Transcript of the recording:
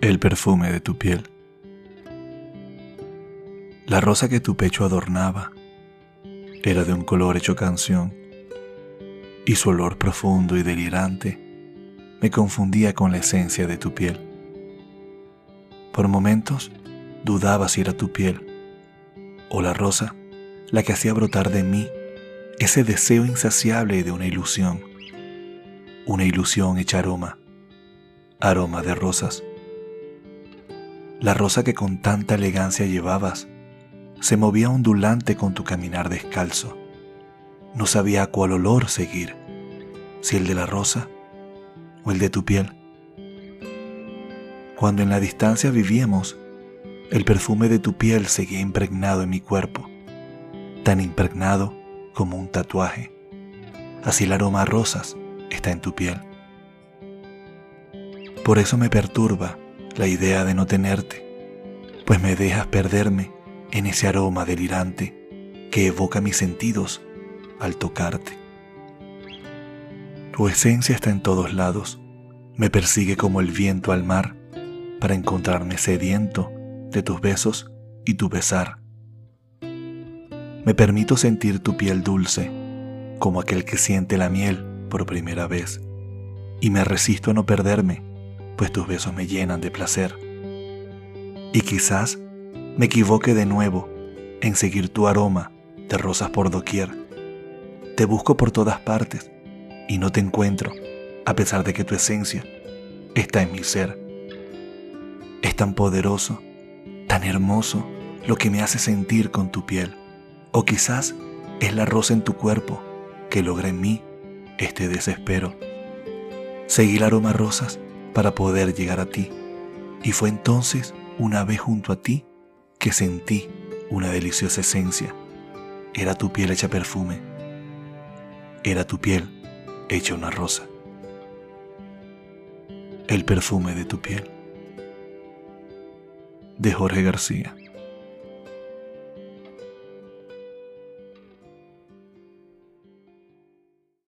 el perfume de tu piel. La rosa que tu pecho adornaba era de un color hecho canción, y su olor profundo y delirante me confundía con la esencia de tu piel. Por momentos dudaba si era tu piel o la rosa la que hacía brotar de mí ese deseo insaciable de una ilusión, una ilusión hecha aroma, aroma de rosas la rosa que con tanta elegancia llevabas se movía ondulante con tu caminar descalzo. No sabía a cuál olor seguir, si el de la rosa o el de tu piel. Cuando en la distancia vivíamos, el perfume de tu piel seguía impregnado en mi cuerpo, tan impregnado como un tatuaje. Así el aroma a rosas está en tu piel. Por eso me perturba la idea de no tenerte, pues me dejas perderme en ese aroma delirante que evoca mis sentidos al tocarte. Tu esencia está en todos lados, me persigue como el viento al mar para encontrarme sediento de tus besos y tu besar. Me permito sentir tu piel dulce, como aquel que siente la miel por primera vez, y me resisto a no perderme pues tus besos me llenan de placer. Y quizás me equivoque de nuevo en seguir tu aroma de rosas por doquier. Te busco por todas partes y no te encuentro, a pesar de que tu esencia está en mi ser. Es tan poderoso, tan hermoso lo que me hace sentir con tu piel. O quizás es la rosa en tu cuerpo que logra en mí este desespero. Seguí el aroma rosas para poder llegar a ti. Y fue entonces, una vez junto a ti, que sentí una deliciosa esencia. Era tu piel hecha perfume. Era tu piel hecha una rosa. El perfume de tu piel. De Jorge García.